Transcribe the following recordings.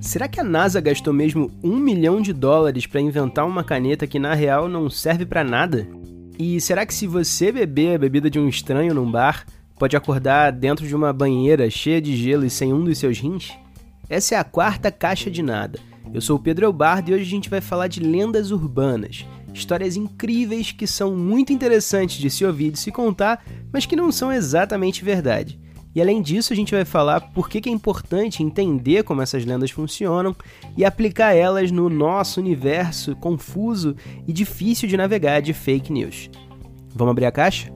Será que a NASA gastou mesmo um milhão de dólares para inventar uma caneta que na real não serve para nada? E será que se você beber a bebida de um estranho num bar, pode acordar dentro de uma banheira cheia de gelo e sem um dos seus rins? Essa é a quarta caixa de nada. Eu sou o Pedro Elbardo e hoje a gente vai falar de lendas urbanas. Histórias incríveis que são muito interessantes de se ouvir e de se contar, mas que não são exatamente verdade. E além disso, a gente vai falar por que é importante entender como essas lendas funcionam e aplicar elas no nosso universo confuso e difícil de navegar de fake news. Vamos abrir a caixa?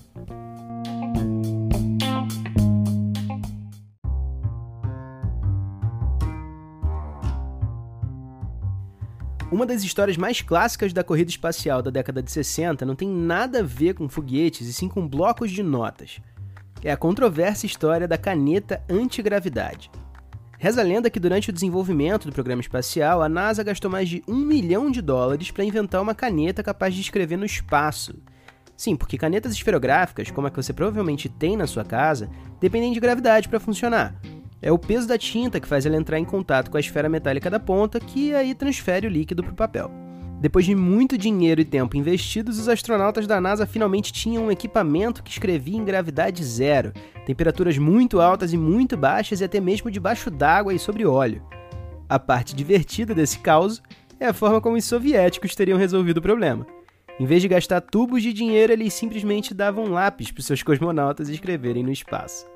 Uma das histórias mais clássicas da corrida espacial da década de 60 não tem nada a ver com foguetes e sim com blocos de notas é a controversa história da caneta antigravidade. Reza a lenda que durante o desenvolvimento do programa espacial, a NASA gastou mais de um milhão de dólares para inventar uma caneta capaz de escrever no espaço. Sim, porque canetas esferográficas, como a que você provavelmente tem na sua casa, dependem de gravidade para funcionar. É o peso da tinta que faz ela entrar em contato com a esfera metálica da ponta, que aí transfere o líquido para o papel. Depois de muito dinheiro e tempo investidos, os astronautas da NASA finalmente tinham um equipamento que escrevia em gravidade zero, temperaturas muito altas e muito baixas e até mesmo debaixo d'água e sobre óleo. A parte divertida desse caos é a forma como os soviéticos teriam resolvido o problema. Em vez de gastar tubos de dinheiro, eles simplesmente davam lápis para seus cosmonautas escreverem no espaço.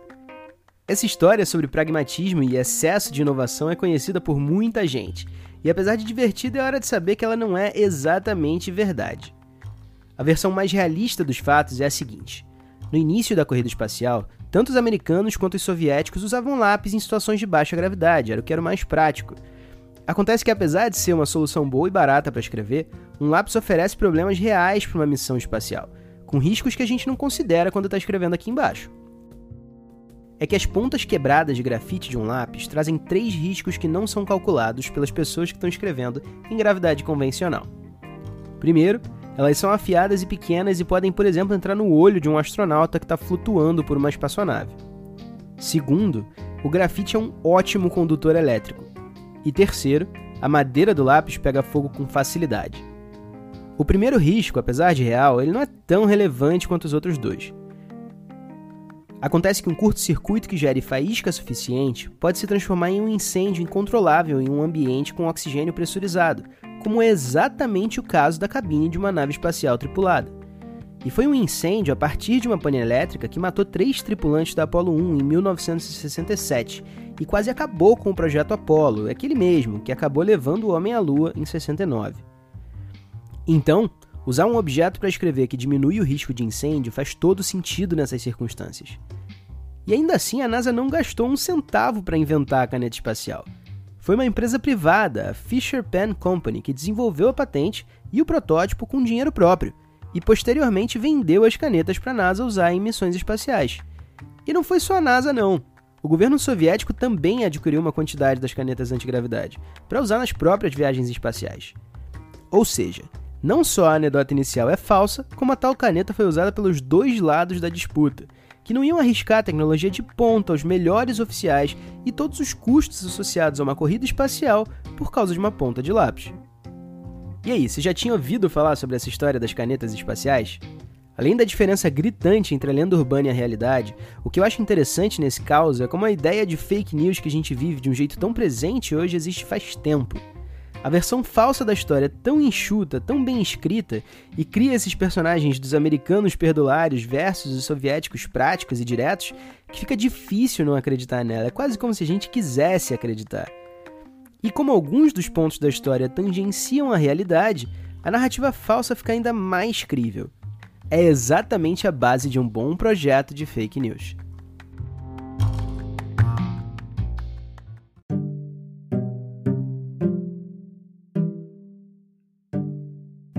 Essa história sobre pragmatismo e excesso de inovação é conhecida por muita gente e apesar de divertida, é hora de saber que ela não é exatamente verdade. A versão mais realista dos fatos é a seguinte: no início da corrida espacial, tanto os americanos quanto os soviéticos usavam lápis em situações de baixa gravidade, era o que era mais prático. Acontece que, apesar de ser uma solução boa e barata para escrever, um lápis oferece problemas reais para uma missão espacial, com riscos que a gente não considera quando está escrevendo aqui embaixo é que as pontas quebradas de grafite de um lápis trazem três riscos que não são calculados pelas pessoas que estão escrevendo em gravidade convencional. Primeiro, elas são afiadas e pequenas e podem, por exemplo, entrar no olho de um astronauta que está flutuando por uma espaçonave. Segundo, o grafite é um ótimo condutor elétrico. E terceiro, a madeira do lápis pega fogo com facilidade. O primeiro risco, apesar de real, ele não é tão relevante quanto os outros dois. Acontece que um curto-circuito que gere faísca suficiente pode se transformar em um incêndio incontrolável em um ambiente com oxigênio pressurizado, como é exatamente o caso da cabine de uma nave espacial tripulada. E foi um incêndio a partir de uma pane elétrica que matou três tripulantes da Apollo 1 em 1967 e quase acabou com o projeto Apollo, aquele mesmo que acabou levando o homem à Lua em 69. Então, Usar um objeto para escrever que diminui o risco de incêndio faz todo sentido nessas circunstâncias. E ainda assim, a NASA não gastou um centavo para inventar a caneta espacial. Foi uma empresa privada, a Fisher Pen Company, que desenvolveu a patente e o protótipo com dinheiro próprio, e posteriormente vendeu as canetas para a NASA usar em missões espaciais. E não foi só a NASA, não. O governo soviético também adquiriu uma quantidade das canetas antigravidade, para usar nas próprias viagens espaciais. Ou seja, não só a anedota inicial é falsa, como a tal caneta foi usada pelos dois lados da disputa, que não iam arriscar a tecnologia de ponta aos melhores oficiais e todos os custos associados a uma corrida espacial por causa de uma ponta de lápis. E aí, você já tinha ouvido falar sobre essa história das canetas espaciais? Além da diferença gritante entre a lenda urbana e a realidade, o que eu acho interessante nesse caso é como a ideia de fake news que a gente vive de um jeito tão presente hoje existe faz tempo. A versão falsa da história é tão enxuta, tão bem escrita, e cria esses personagens dos americanos perdulários versus os soviéticos práticos e diretos, que fica difícil não acreditar nela. É quase como se a gente quisesse acreditar. E como alguns dos pontos da história tangenciam a realidade, a narrativa falsa fica ainda mais crível. É exatamente a base de um bom projeto de fake news.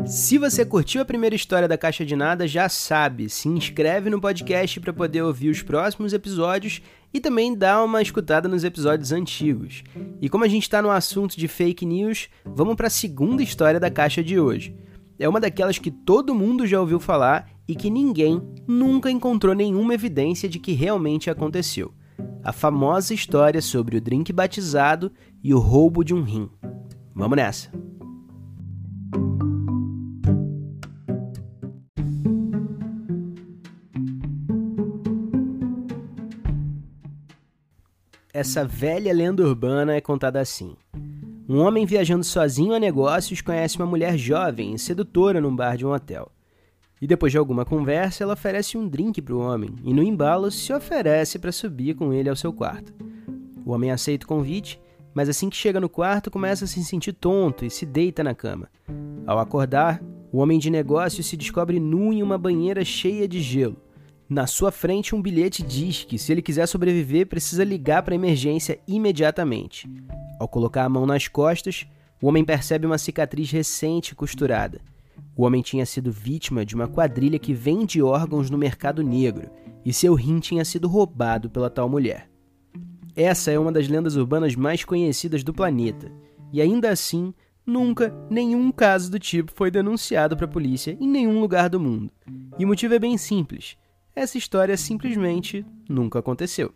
Se você curtiu a primeira história da Caixa de Nada, já sabe, se inscreve no podcast para poder ouvir os próximos episódios e também dá uma escutada nos episódios antigos. E como a gente está no assunto de fake news, vamos para a segunda história da Caixa de hoje. É uma daquelas que todo mundo já ouviu falar e que ninguém nunca encontrou nenhuma evidência de que realmente aconteceu. a famosa história sobre o drink batizado e o roubo de um rim. Vamos nessa! Essa velha lenda urbana é contada assim. Um homem viajando sozinho a negócios conhece uma mulher jovem e sedutora num bar de um hotel. E depois de alguma conversa, ela oferece um drink para o homem e, no embalo, se oferece para subir com ele ao seu quarto. O homem aceita o convite, mas assim que chega no quarto, começa a se sentir tonto e se deita na cama. Ao acordar, o homem de negócios se descobre nu em uma banheira cheia de gelo. Na sua frente, um bilhete diz que, se ele quiser sobreviver, precisa ligar para a emergência imediatamente. Ao colocar a mão nas costas, o homem percebe uma cicatriz recente costurada. O homem tinha sido vítima de uma quadrilha que vende órgãos no mercado negro e seu rim tinha sido roubado pela tal mulher. Essa é uma das lendas urbanas mais conhecidas do planeta, e ainda assim, nunca nenhum caso do tipo foi denunciado para a polícia em nenhum lugar do mundo. E o motivo é bem simples: essa história simplesmente nunca aconteceu.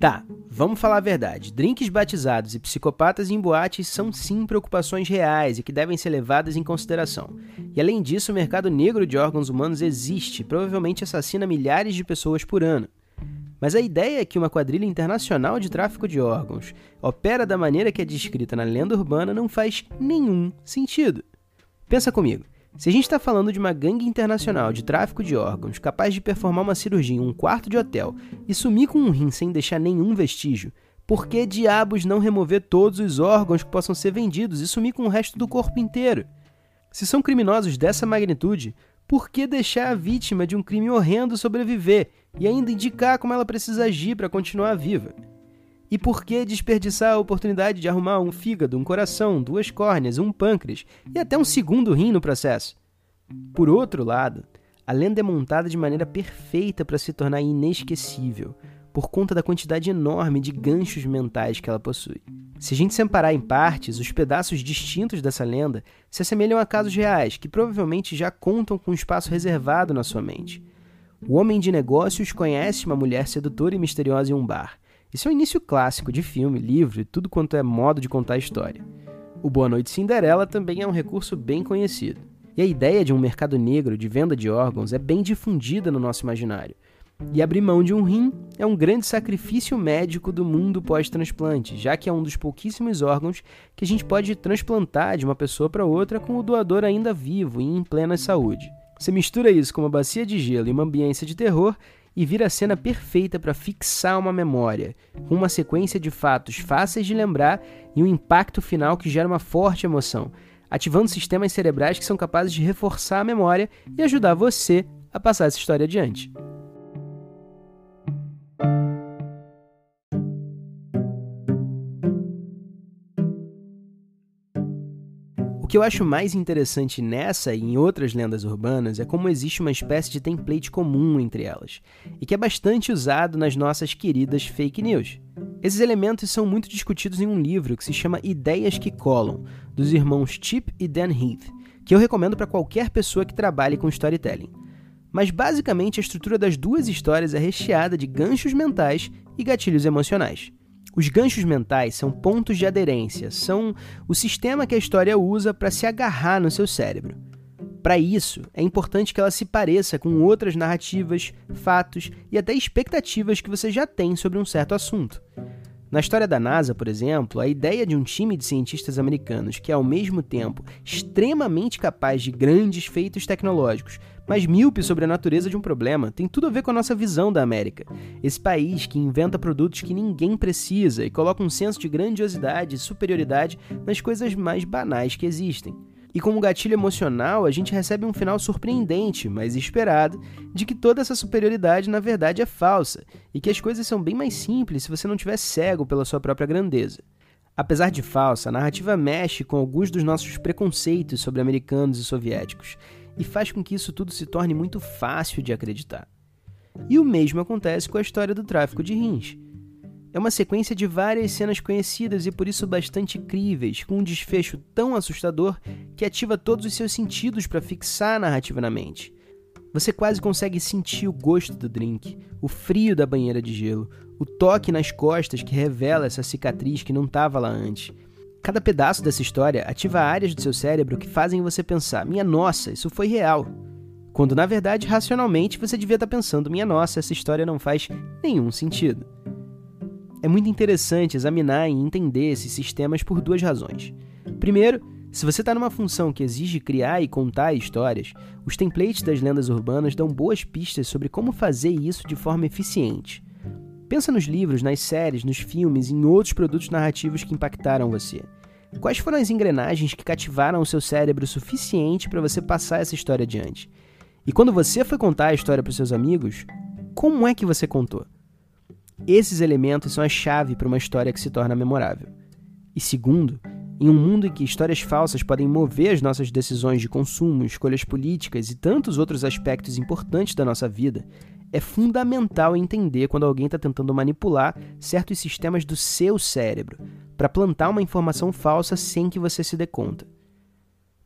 Tá, vamos falar a verdade. Drinks batizados e psicopatas em boates são sim preocupações reais e que devem ser levadas em consideração. E além disso, o mercado negro de órgãos humanos existe provavelmente assassina milhares de pessoas por ano. Mas a ideia é que uma quadrilha internacional de tráfico de órgãos opera da maneira que é descrita na lenda urbana não faz nenhum sentido. Pensa comigo. Se a gente está falando de uma gangue internacional de tráfico de órgãos capaz de performar uma cirurgia em um quarto de hotel e sumir com um rim sem deixar nenhum vestígio, por que diabos não remover todos os órgãos que possam ser vendidos e sumir com o resto do corpo inteiro? Se são criminosos dessa magnitude, por que deixar a vítima de um crime horrendo sobreviver e ainda indicar como ela precisa agir para continuar viva? E por que desperdiçar a oportunidade de arrumar um fígado, um coração, duas córneas, um pâncreas e até um segundo rim no processo? Por outro lado, a lenda é montada de maneira perfeita para se tornar inesquecível, por conta da quantidade enorme de ganchos mentais que ela possui. Se a gente separar em partes, os pedaços distintos dessa lenda se assemelham a casos reais que provavelmente já contam com um espaço reservado na sua mente. O homem de negócios conhece uma mulher sedutora e misteriosa em um bar isso é um início clássico de filme, livro e tudo quanto é modo de contar a história. O Boa Noite Cinderela também é um recurso bem conhecido. E a ideia de um mercado negro de venda de órgãos é bem difundida no nosso imaginário. E abrir mão de um rim é um grande sacrifício médico do mundo pós-transplante, já que é um dos pouquíssimos órgãos que a gente pode transplantar de uma pessoa para outra com o doador ainda vivo e em plena saúde. Você mistura isso com uma bacia de gelo e uma ambiência de terror e vira a cena perfeita para fixar uma memória, com uma sequência de fatos fáceis de lembrar e um impacto final que gera uma forte emoção, ativando sistemas cerebrais que são capazes de reforçar a memória e ajudar você a passar essa história adiante. Que eu acho mais interessante nessa e em outras lendas urbanas é como existe uma espécie de template comum entre elas, e que é bastante usado nas nossas queridas fake news. Esses elementos são muito discutidos em um livro que se chama Ideias que Colam, dos irmãos Chip e Dan Heath, que eu recomendo para qualquer pessoa que trabalhe com storytelling. Mas basicamente a estrutura das duas histórias é recheada de ganchos mentais e gatilhos emocionais. Os ganchos mentais são pontos de aderência, são o sistema que a história usa para se agarrar no seu cérebro. Para isso, é importante que ela se pareça com outras narrativas, fatos e até expectativas que você já tem sobre um certo assunto. Na história da NASA, por exemplo, a ideia de um time de cientistas americanos que é ao mesmo tempo extremamente capaz de grandes feitos tecnológicos, mas míope sobre a natureza de um problema, tem tudo a ver com a nossa visão da América. Esse país que inventa produtos que ninguém precisa e coloca um senso de grandiosidade e superioridade nas coisas mais banais que existem. E como gatilho emocional, a gente recebe um final surpreendente, mas esperado, de que toda essa superioridade na verdade é falsa e que as coisas são bem mais simples se você não estiver cego pela sua própria grandeza. Apesar de falsa, a narrativa mexe com alguns dos nossos preconceitos sobre americanos e soviéticos e faz com que isso tudo se torne muito fácil de acreditar. E o mesmo acontece com a história do tráfico de rins. É uma sequência de várias cenas conhecidas e por isso bastante críveis, com um desfecho tão assustador que ativa todos os seus sentidos para fixar a narrativa na mente. Você quase consegue sentir o gosto do drink, o frio da banheira de gelo, o toque nas costas que revela essa cicatriz que não estava lá antes. Cada pedaço dessa história ativa áreas do seu cérebro que fazem você pensar: minha nossa, isso foi real. Quando na verdade, racionalmente, você devia estar tá pensando: minha nossa, essa história não faz nenhum sentido. É muito interessante examinar e entender esses sistemas por duas razões. Primeiro, se você está numa função que exige criar e contar histórias, os templates das lendas urbanas dão boas pistas sobre como fazer isso de forma eficiente. Pensa nos livros, nas séries, nos filmes e em outros produtos narrativos que impactaram você. Quais foram as engrenagens que cativaram o seu cérebro o suficiente para você passar essa história adiante? E quando você foi contar a história para seus amigos, como é que você contou? Esses elementos são a chave para uma história que se torna memorável. E segundo, em um mundo em que histórias falsas podem mover as nossas decisões de consumo, escolhas políticas e tantos outros aspectos importantes da nossa vida, é fundamental entender quando alguém está tentando manipular certos sistemas do seu cérebro para plantar uma informação falsa sem que você se dê conta.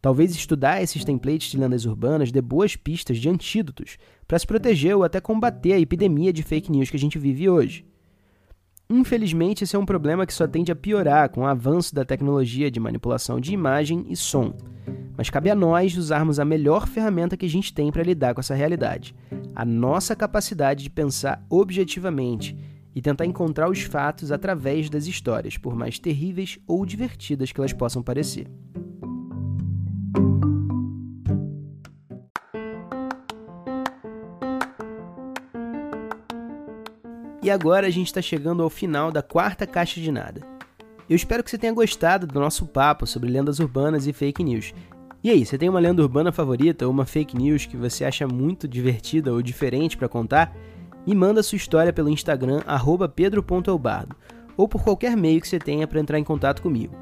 Talvez estudar esses templates de lendas urbanas dê boas pistas de antídotos para se proteger ou até combater a epidemia de fake news que a gente vive hoje. Infelizmente, esse é um problema que só tende a piorar com o avanço da tecnologia de manipulação de imagem e som. Mas cabe a nós usarmos a melhor ferramenta que a gente tem para lidar com essa realidade: a nossa capacidade de pensar objetivamente e tentar encontrar os fatos através das histórias, por mais terríveis ou divertidas que elas possam parecer. E agora a gente está chegando ao final da quarta caixa de nada. Eu espero que você tenha gostado do nosso papo sobre lendas urbanas e fake news. E aí, você tem uma lenda urbana favorita ou uma fake news que você acha muito divertida ou diferente para contar? Me manda sua história pelo Instagram pedro.elbardo ou por qualquer meio que você tenha para entrar em contato comigo.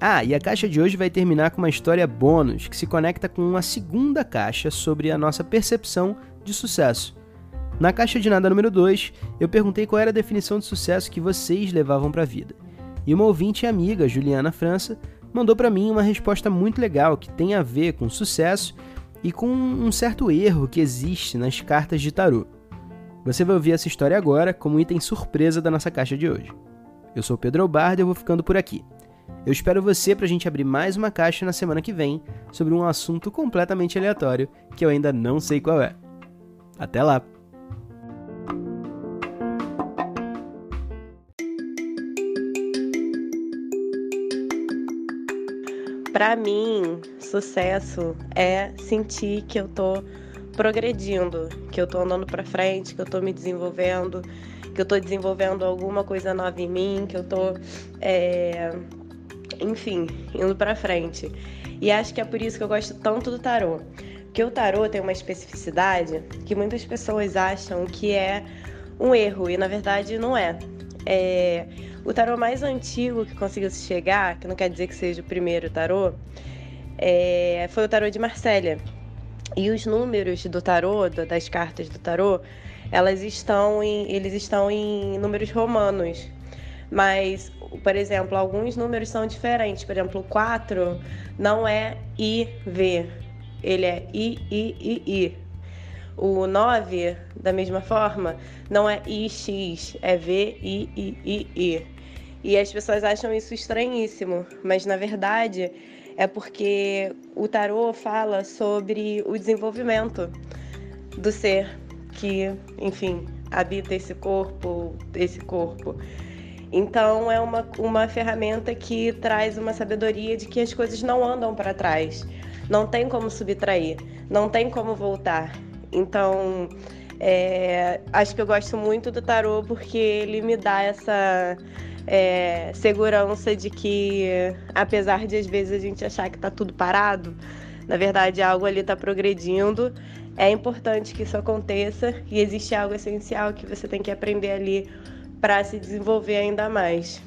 Ah, e a caixa de hoje vai terminar com uma história bônus que se conecta com uma segunda caixa sobre a nossa percepção de sucesso. Na caixa de nada número 2, eu perguntei qual era a definição de sucesso que vocês levavam para a vida. E uma ouvinte e amiga, Juliana França, mandou para mim uma resposta muito legal que tem a ver com sucesso e com um certo erro que existe nas cartas de tarô. Você vai ouvir essa história agora como item surpresa da nossa caixa de hoje. Eu sou Pedro Albardo e eu vou ficando por aqui. Eu espero você para a gente abrir mais uma caixa na semana que vem sobre um assunto completamente aleatório que eu ainda não sei qual é. Até lá! Para mim, sucesso é sentir que eu tô progredindo, que eu tô andando para frente, que eu tô me desenvolvendo, que eu tô desenvolvendo alguma coisa nova em mim, que eu tô, é... enfim, indo para frente. E acho que é por isso que eu gosto tanto do tarô. Porque o tarô tem uma especificidade que muitas pessoas acham que é um erro, e na verdade não é. é o tarô mais antigo que conseguiu se chegar, que não quer dizer que seja o primeiro tarô, é, foi o tarô de Marsella. E os números do tarô, das cartas do tarô, elas estão em, eles estão em números romanos. Mas, por exemplo, alguns números são diferentes. Por exemplo, o 4 não é IV, ele é I, I, I, I. O 9, da mesma forma, não é IX, é V, I, I, I, I. E as pessoas acham isso estranhíssimo, mas na verdade é porque o tarô fala sobre o desenvolvimento do ser que, enfim, habita esse corpo, esse corpo. Então é uma, uma ferramenta que traz uma sabedoria de que as coisas não andam para trás, não tem como subtrair, não tem como voltar. Então é, acho que eu gosto muito do tarô porque ele me dá essa é, segurança de que, apesar de às vezes a gente achar que está tudo parado, na verdade algo ali está progredindo. É importante que isso aconteça e existe algo essencial que você tem que aprender ali para se desenvolver ainda mais.